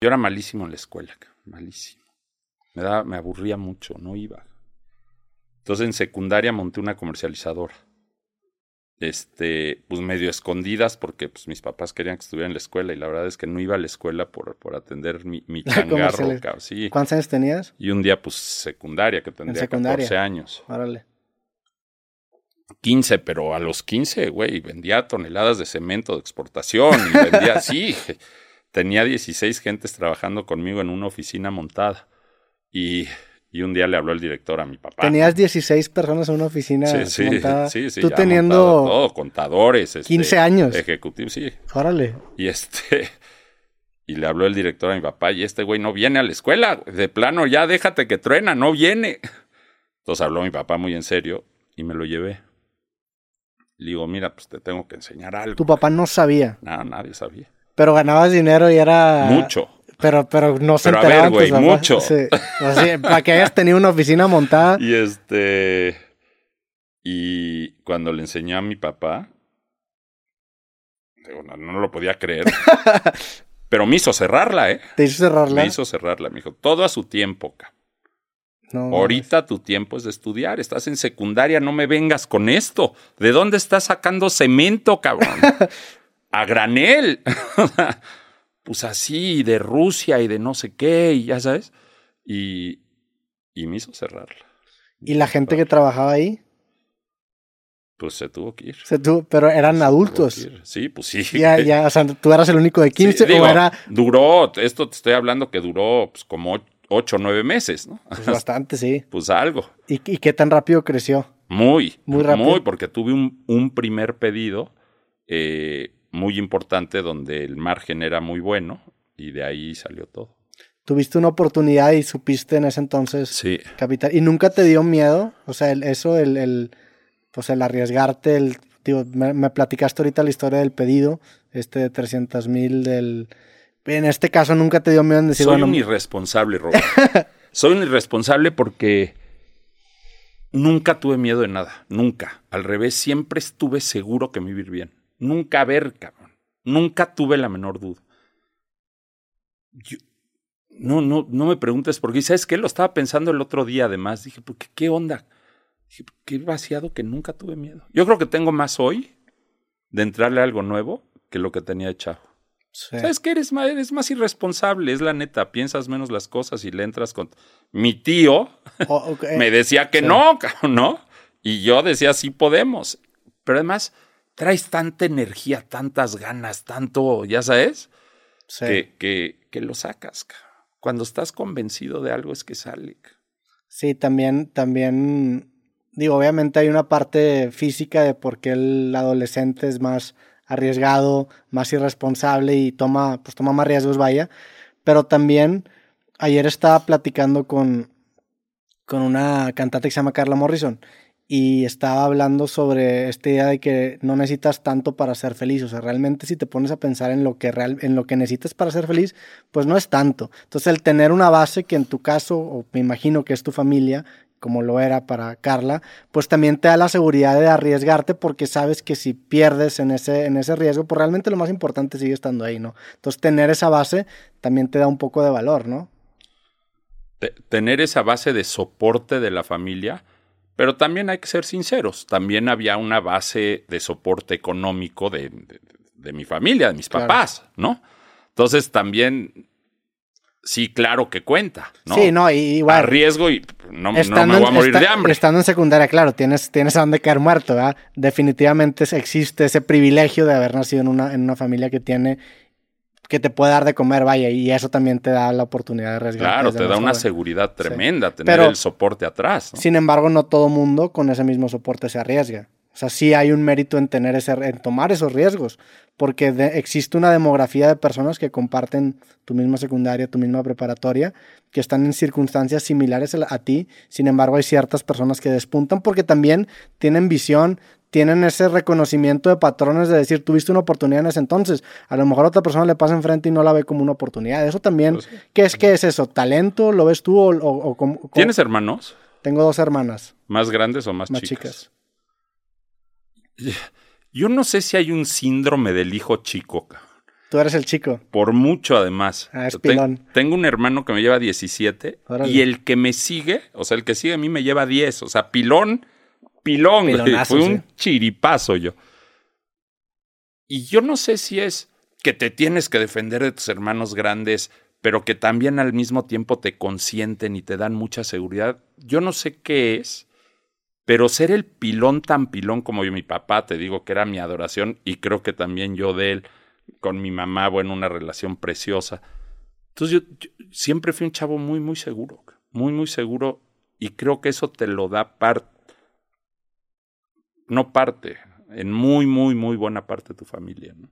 Yo era malísimo en la escuela, malísimo. Me, da, me aburría mucho, no iba. Entonces en secundaria monté una comercializadora. Este, pues medio escondidas porque pues, mis papás querían que estuviera en la escuela y la verdad es que no iba a la escuela por, por atender mi, mi changarro. Sí. ¿Cuántos años tenías? Y un día pues secundaria, que tendría secundaria? 14 años. Órale. 15, pero a los 15, güey, vendía toneladas de cemento de exportación y vendía, sí, tenía 16 gentes trabajando conmigo en una oficina montada. Y, y, un día le habló el director a mi papá. Tenías 16 personas en una oficina sí, sí, montada. Sí, sí, Tú teniendo... todo, contadores. 15 este, años. Ejecutivos, sí. Órale. Y este... Y le habló el director a mi papá, y este güey no viene a la escuela, de plano, ya déjate que truena, no viene. Entonces habló mi papá muy en serio y me lo llevé. Le digo, mira, pues te tengo que enseñar algo. Tu papá no sabía. No, nadie sabía. Pero ganabas dinero y era. Mucho. Pero, pero no se Pero a ver, güey, mucho. Sí. para que hayas tenido una oficina montada. Y este. Y cuando le enseñé a mi papá, digo, no, no, lo podía creer. pero me hizo cerrarla, ¿eh? ¿Te hizo cerrarla? Me hizo cerrarla, me dijo, todo a su tiempo, cabrón. Ahorita tu tiempo es de estudiar, estás en secundaria, no me vengas con esto. ¿De dónde estás sacando cemento, cabrón? a granel. pues así, de Rusia y de no sé qué, y ya sabes. Y, y me hizo cerrarla. ¿Y la gente que trabajaba ahí? Pues se tuvo que ir. Se tuvo, pero eran adultos. Sí, pues sí. Ya, ya, o sea, tú eras el único de 15 o era. Duró, esto te estoy hablando que duró pues, como ocho o nueve meses, ¿no? Pues bastante, sí. pues algo. ¿Y, qué tan rápido creció? Muy. Muy rápido. Muy, porque tuve un, un primer pedido eh, muy importante donde el margen era muy bueno y de ahí salió todo. Tuviste una oportunidad y supiste en ese entonces sí. capital. ¿Y nunca te dio miedo? O sea, el, eso, el, el, pues el arriesgarte, el, digo, me, me, platicaste ahorita la historia del pedido, este de 300 mil del en este caso nunca te dio miedo en decir, Soy un irresponsable, Robert. Soy un irresponsable porque nunca tuve miedo de nada. Nunca. Al revés, siempre estuve seguro que me iba a ir bien. Nunca ver, cabrón. Nunca tuve la menor duda. no, no, no me preguntes por qué. ¿Sabes qué? Lo estaba pensando el otro día, además. Dije, ¿por qué, ¿qué onda? Dije, qué vaciado que nunca tuve miedo. Yo creo que tengo más hoy de entrarle a algo nuevo que lo que tenía de chavo. ¿Sabes qué? Eres más, eres más irresponsable, es la neta. Piensas menos las cosas y le entras con. Mi tío oh, me decía que no, ¿no? Y yo decía, sí podemos. Pero además, traes tanta energía, tantas ganas, tanto, ya sabes, que, que, que, lo sacas. Cuando estás convencido de algo es que sale. Sí, también, también, digo, obviamente hay una parte física de por qué el adolescente es más arriesgado, más irresponsable y toma, pues toma más riesgos, vaya. Pero también ayer estaba platicando con, con una cantante que se llama Carla Morrison y estaba hablando sobre esta idea de que no necesitas tanto para ser feliz, o sea, realmente si te pones a pensar en lo que real, en lo que necesitas para ser feliz, pues no es tanto. Entonces, el tener una base que en tu caso, o me imagino que es tu familia, como lo era para Carla, pues también te da la seguridad de arriesgarte porque sabes que si pierdes en ese, en ese riesgo, pues realmente lo más importante sigue estando ahí, ¿no? Entonces tener esa base también te da un poco de valor, ¿no? tener esa base de soporte de la familia, pero también hay que ser sinceros, también había una base de soporte económico de, mi familia, de mis papás, ¿no? Entonces también sí, claro que cuenta, ¿no? Sí, no, igual. A riesgo y no, me voy a morir de hambre. Estando en secundaria, claro, tienes, tienes a dónde caer muerto, ¿verdad? Definitivamente existe ese privilegio de haber nacido en una, en una familia que tiene que te puede dar de comer, vaya, y eso también te da la oportunidad de arriesgar. Claro, te da una seguridad tremenda tener el soporte atrás. Sin embargo, no todo mundo con ese mismo soporte se arriesga. O sea, sí hay un mérito en tener ese, en tomar esos riesgos, porque existe una demografía de personas que comparten tu misma secundaria, tu misma preparatoria, que están en circunstancias similares a, ti. Sin embargo, hay ciertas personas que despuntan porque también tienen visión, tienen ese reconocimiento de patrones de decir, tuviste una oportunidad en ese entonces. A lo mejor a otra persona le pasa enfrente y no la ve como una oportunidad. Eso también, pues ¿qué es, qué es eso? ¿Talento? ¿Lo ves tú? O, ¿Tienes hermanos? Tengo dos hermanas. ¿Más grandes o más, más chicas? Yo no sé si hay un síndrome del hijo chico. Tú eres el chico. Por mucho, además. Ah, es pilón. tengo un hermano que me lleva 17 Órale. y el que me sigue, o sea, el que sigue a mí me lleva 10. O sea, pilón, pilón. Pilonazo, Fue sí. un chiripazo yo. Y yo no sé si es que te tienes que defender de tus hermanos grandes, pero que también al mismo tiempo te consienten y te dan mucha seguridad. Yo no sé qué es, pero ser el pilón tan pilón como yo, mi papá, te digo que era mi adoración y creo que también yo de él, con mi mamá, bueno, una relación preciosa. Entonces yo, yo siempre fui un chavo muy, muy seguro, muy, muy seguro y creo que eso te lo da parte, no parte, en muy, muy, muy buena parte de tu familia. ¿no?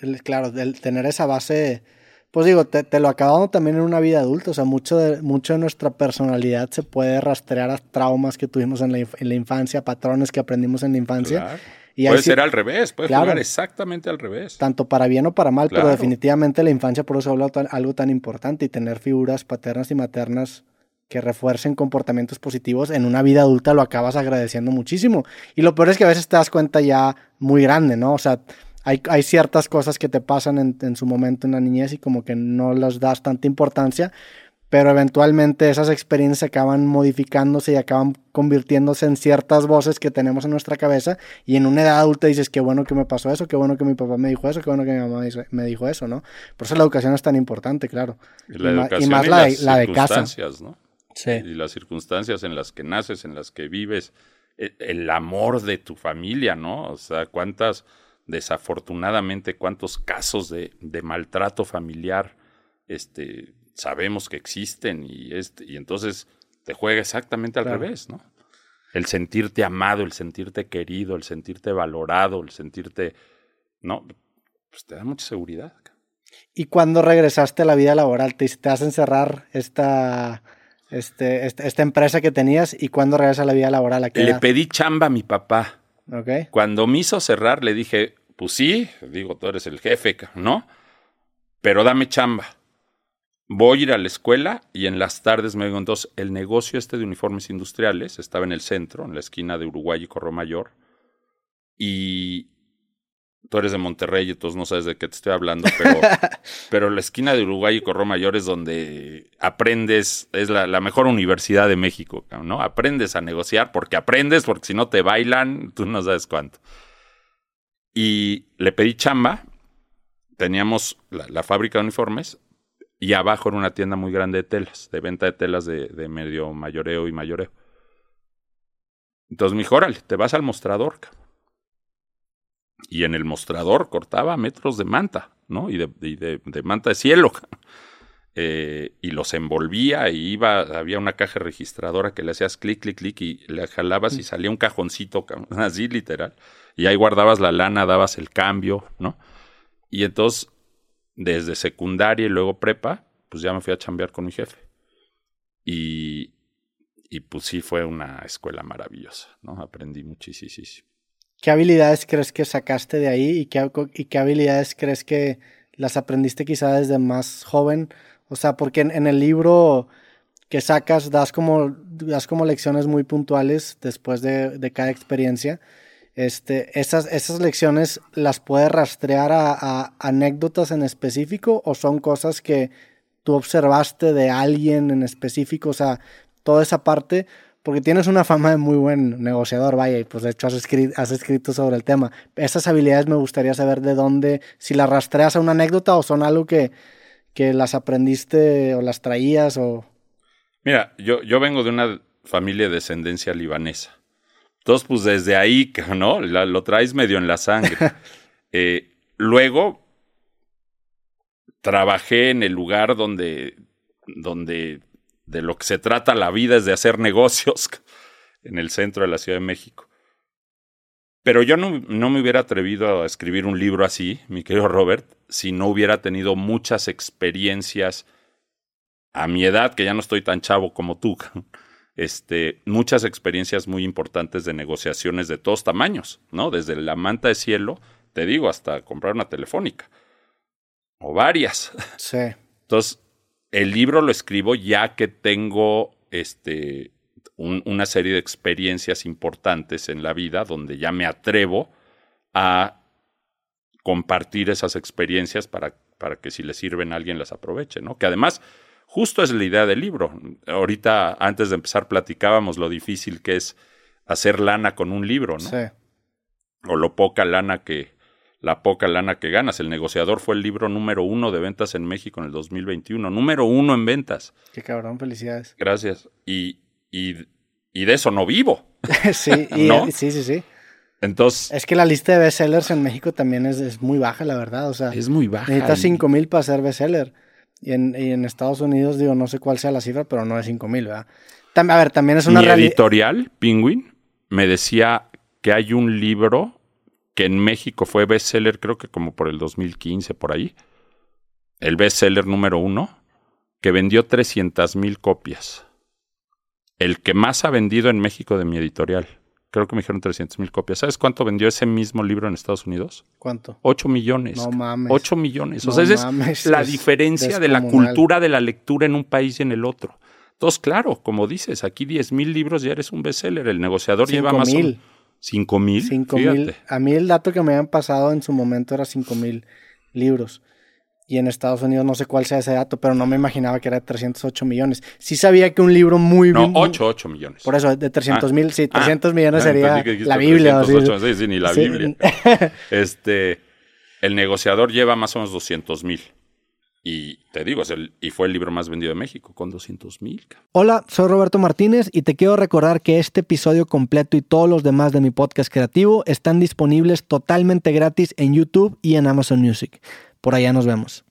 El- claro, el tener esa base, pues digo, te, te lo acabamos también en una vida adulta, o sea, mucho de, mucho de nuestra personalidad se puede rastrear a traumas que tuvimos en la, inf- en la infancia, patrones que aprendimos en la infancia. Claro. Y puede sí- ser al revés, puede Claro. jugar exactamente al revés. tanto para bien o para mal, pero definitivamente la infancia por eso habla algo tan importante y tener figuras paternas y maternas que refuercen comportamientos positivos en una vida adulta lo acabas agradeciendo muchísimo. Y lo peor es que a veces te das cuenta ya muy grande, ¿no? O sea, hay, hay ciertas cosas que te pasan en, en su momento en la niñez y como que no les das tanta importancia, pero eventualmente esas experiencias acaban modificándose y acaban convirtiéndose en ciertas voces que tenemos en nuestra cabeza y en una edad adulta dices, qué bueno que me pasó eso, qué bueno que mi papá me dijo eso, qué bueno que mi mamá me dijo eso, ¿no? Por eso la educación es tan importante, claro. Y la y ma- y educación más y la de- las la de casa. ¿no? Sí. y las circunstancias en las que naces, en las que vives, e- el amor de tu familia, ¿no? O sea, cuántas, desafortunadamente, cuántos casos de, de maltrato familiar este, sabemos que existen y, este, y entonces te juega exactamente al Claro. revés, ¿no? El sentirte amado, el sentirte querido, el sentirte valorado, el sentirte, ¿no? Pues te da mucha seguridad. ¿Y cuando regresaste a la vida laboral? ¿Te, te hacen cerrar esta, este, esta, esta empresa que tenías y cuándo regresas a la vida laboral? ¿A qué Le pedí chamba a mi papá. Ok. Cuando me hizo cerrar, le dije, pues sí, digo, tú eres el jefe, ¿no? Pero dame chamba. Voy a ir a la escuela y en las tardes me digo, entonces, el negocio este de uniformes industriales estaba en el centro, en la esquina de Uruguay y Corro Mayor. Y tú eres de Monterrey, entonces no sabes de qué te estoy hablando, pero, pero la esquina de Uruguay y Corro Mayor es donde aprendes, es la, la mejor universidad de México, ¿no? Aprendes a negociar porque aprendes, porque si no te bailan, tú no sabes cuánto. Y le pedí chamba, teníamos la, la fábrica de uniformes y abajo era una tienda muy grande de telas, de venta de telas de, de medio mayoreo y mayoreo. Entonces me dijo, órale, te vas al mostrador, cabrón. Y en el mostrador cortaba metros de manta, ¿no? Y de, y de, de manta de cielo. Eh, y los envolvía y iba, había una caja registradora que le hacías clic, clic, clic y le jalabas y salía un cajoncito, así literal. Y ahí guardabas la lana, dabas el cambio, ¿no? Y entonces, desde secundaria y luego prepa, pues ya me fui a chambear con mi jefe. Y, y pues sí fue una escuela maravillosa, ¿no? Aprendí muchísimo. ¿Qué habilidades crees que sacaste de ahí y qué, y qué habilidades crees que las aprendiste quizá desde más joven? O sea, porque en, en el libro que sacas das como, das como lecciones muy puntuales después de, de cada experiencia. Este, esas, esas lecciones las puedes rastrear a, a anécdotas en específico o son cosas que tú observaste de alguien en específico, o sea, toda esa parte, porque tienes una fama de muy buen negociador, vaya, y pues de hecho has escrito, has escrito sobre el tema. Esas habilidades me gustaría saber de dónde, si las rastreas a una anécdota o son algo que, que las aprendiste o las traías o... Mira, yo, yo vengo de una familia de descendencia libanesa. Entonces, pues desde ahí, ¿no? La- lo traes medio en la sangre. Eh, luego, trabajé en el lugar donde, donde de lo que se trata la vida es de hacer negocios en el centro de la Ciudad de México. Pero yo no, no me hubiera atrevido a escribir un libro así, mi querido Robert, si no hubiera tenido muchas experiencias a mi edad, que ya no estoy tan chavo como tú, este, muchas experiencias muy importantes de negociaciones de todos tamaños, ¿no? Desde la manta de cielo, te digo, hasta comprar una telefónica. O varias. Sí. Entonces, el libro lo escribo ya que tengo este, un- una serie de experiencias importantes en la vida donde ya me atrevo a compartir esas experiencias para, para que si le sirven a alguien las aproveche, ¿no? Que además, justo es la idea del libro. Ahorita, antes de empezar, platicábamos lo difícil que es hacer lana con un libro, ¿no? Sí. O lo poca lana que, la poca lana que ganas. El negociador fue el libro número uno de ventas en México en el 2021. Número uno en ventas. Qué cabrón, felicidades. Gracias. Y, y, y de eso no vivo. sí, y- ¿No? sí, sí, sí. Entonces, Es que la lista de bestsellers en México también es, es muy baja, la verdad. O sea, es muy baja. necesitas y- 5 mil para ser bestseller. Y en, y en Estados Unidos, digo, no sé cuál sea la cifra, pero no es 5 mil, ¿verdad? Tam- a ver, también es una Mi realidad. editorial, Penguin, me decía que hay un libro que en México fue bestseller, creo que como por el 2015, por ahí. El bestseller número uno, que vendió 300 mil copias. El que más ha vendido en México de mi editorial. Creo que me dijeron 300 mil copias. ¿Sabes cuánto vendió ese mismo libro en Estados Unidos? ¿Cuánto? 8 millones. No mames. 8 millones. O No sea, esa es la es diferencia de la cultura de la lectura en un país y en el otro. Entonces, claro, como dices, aquí 10 mil libros ya eres un bestseller. El negociador lleva más mil. 5 mil. 5 Fíjate. mil. A mí el dato que me habían pasado en su momento era 5 mil libros. Y en Estados Unidos no sé cuál sea ese dato, pero no me imaginaba que era de 308 millones. Sí sabía que un libro muy No, bien- 8, 8 millones. Por eso, de 300 mil, sí, Ah, 300 millones ah, sería dijiste la Biblia. o así. 308, sí, sí, ni la Sí. Biblia. Este, el negociador lleva más o menos 200 mil. Y te digo, es el, y fue el libro más vendido de México, con 200 mil. Hola, soy Roberto Martínez y te quiero recordar que este episodio completo y todos los demás de mi podcast creativo están disponibles totalmente gratis en YouTube y en Amazon Music. Por allá nos vemos.